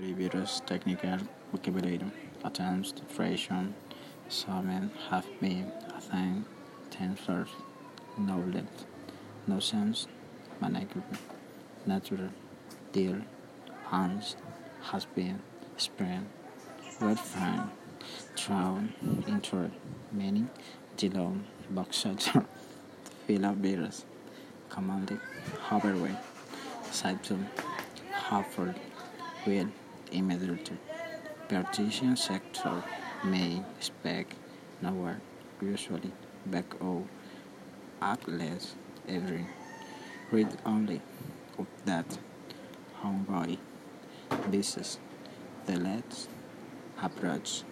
Various technical vocabulary attempts to fraction summon have been assigned tensors, knowledge, nonsense, manageable, natural, deal, hans, has been, spring, well fine, thrown, intro, meaning, Geelong, Boxer, Philavirus, Commanded, Hoverway, Symptom, Hartford, Will, Immediate, Partition sector, Main, Spec, Nowhere, Usually, Back O, Act less, Every, Read only, of that, Homeboy, Business, The Let's, Approach,